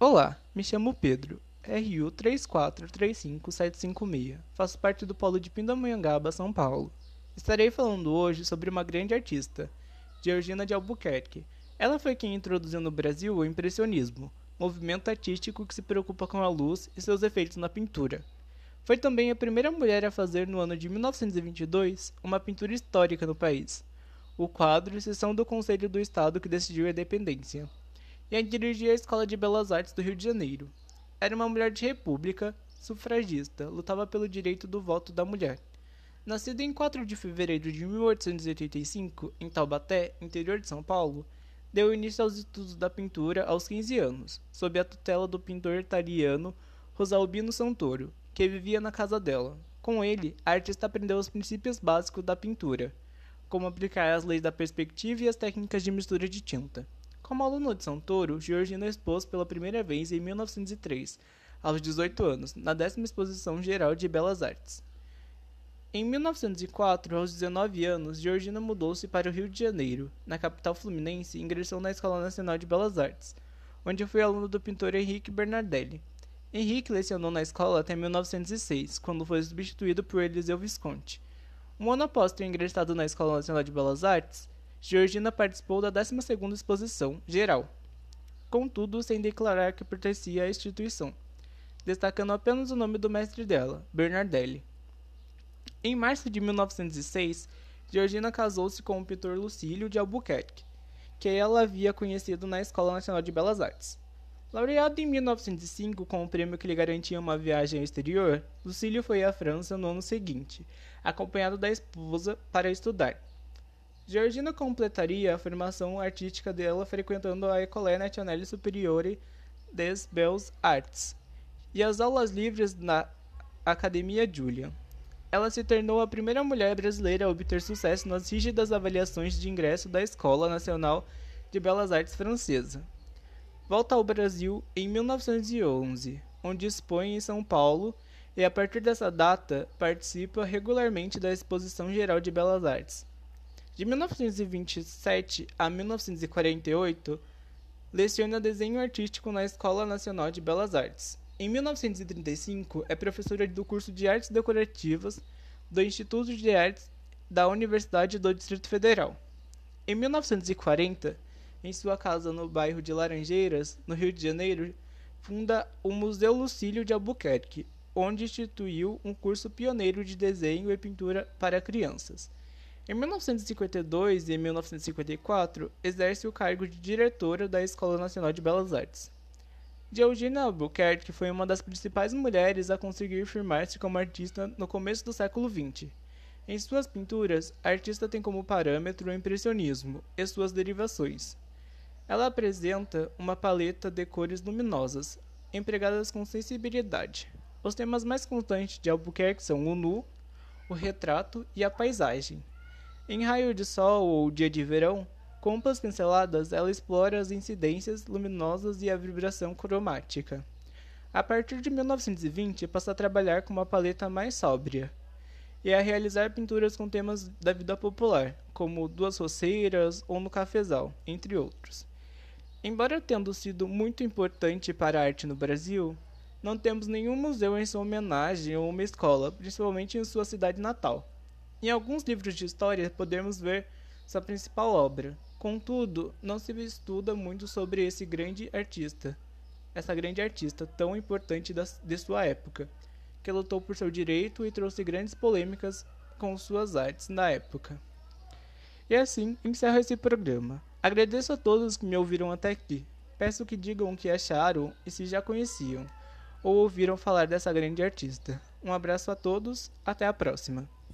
Olá, me chamo Pedro, RU 3435756. Faço parte do polo de Pindamonhangaba, São Paulo. Estarei falando hoje sobre uma grande artista, Georgina de Albuquerque. Ela foi quem introduziu no Brasil o impressionismo, movimento artístico que se preocupa com a luz e seus efeitos na pintura. Foi também a primeira mulher a fazer no ano de 1922 uma pintura histórica no país. O quadro Sessão do Conselho do Estado que decidiu a independência e dirigia a Escola de Belas Artes do Rio de Janeiro. Era uma mulher de república, sufragista, lutava pelo direito do voto da mulher. Nascida em 4 de fevereiro de 1885, em Taubaté, interior de São Paulo, deu início aos estudos da pintura aos 15 anos, sob a tutela do pintor italiano Rosalbino Santoro, que vivia na casa dela. Com ele, a artista aprendeu os princípios básicos da pintura, como aplicar as leis da perspectiva e as técnicas de mistura de tinta. Como aluno de Santoro, Georgina expôs pela primeira vez em 1903, aos 18 anos, na décima Exposição Geral de Belas Artes. Em 1904, aos 19 anos, Georgina mudou-se para o Rio de Janeiro. Na capital fluminense, ingressou na Escola Nacional de Belas Artes, onde foi aluno do pintor Henrique Bernardelli. Henrique lecionou na escola até 1906, quando foi substituído por Eliseu Visconti. Um ano após ter ingressado na Escola Nacional de Belas Artes, Georgina participou da 12ª Exposição Geral, contudo sem declarar que pertencia à instituição, destacando apenas o nome do mestre dela, Bernardelli. Em março de 1906, Georgina casou-se com o pintor Lucílio de Albuquerque, que ela havia conhecido na Escola Nacional de Belas Artes. Laureado em 1905 com o prêmio que lhe garantia uma viagem ao exterior, Lucílio foi à França no ano seguinte, acompanhado da esposa para estudar. Georgina completaria a formação artística dela frequentando a École Nationale Supérieure des Belles Arts e as aulas livres na Academia Julian. Ela se tornou a primeira mulher brasileira a obter sucesso nas rígidas avaliações de ingresso da Escola Nacional de Belas Artes Francesa. Volta ao Brasil em 1911, onde expõe em São Paulo e a partir dessa data participa regularmente da Exposição Geral de Belas Artes. De 1927 a 1948, leciona desenho artístico na Escola Nacional de Belas Artes. Em 1935, é professora do curso de Artes Decorativas do Instituto de Artes da Universidade do Distrito Federal. Em 1940, em sua casa no bairro de Laranjeiras, no Rio de Janeiro, funda o Museu Lucílio de Albuquerque, onde instituiu um curso pioneiro de desenho e pintura para crianças. Em 1952 e 1954, exerce o cargo de diretora da Escola Nacional de Belas Artes. Georgina Albuquerque foi uma das principais mulheres a conseguir firmar-se como artista no começo do século XX. Em suas pinturas, a artista tem como parâmetro o impressionismo e suas derivações. Ela apresenta uma paleta de cores luminosas, empregadas com sensibilidade. Os temas mais constantes de Albuquerque são o nu, o retrato e a paisagem. Em raio de sol ou dia de verão, com amplas pinceladas, ela explora as incidências luminosas e a vibração cromática. A partir de 1920, passa a trabalhar com uma paleta mais sóbria e a realizar pinturas com temas da vida popular, como Duas Roceiras ou No Cafezal, entre outros. Embora tendo sido muito importante para a arte no Brasil, não temos nenhum museu em sua homenagem ou uma escola, principalmente em sua cidade natal. Em alguns livros de história podemos ver sua principal obra. Contudo, não se estuda muito sobre esse grande artista, essa grande artista tão importante de sua época, que lutou por seu direito e trouxe grandes polêmicas com suas artes na época. E assim encerro esse programa. Agradeço a todos que me ouviram até aqui. Peço que digam o que acharam e se já conheciam ou ouviram falar dessa grande artista. Um abraço a todos, até a próxima.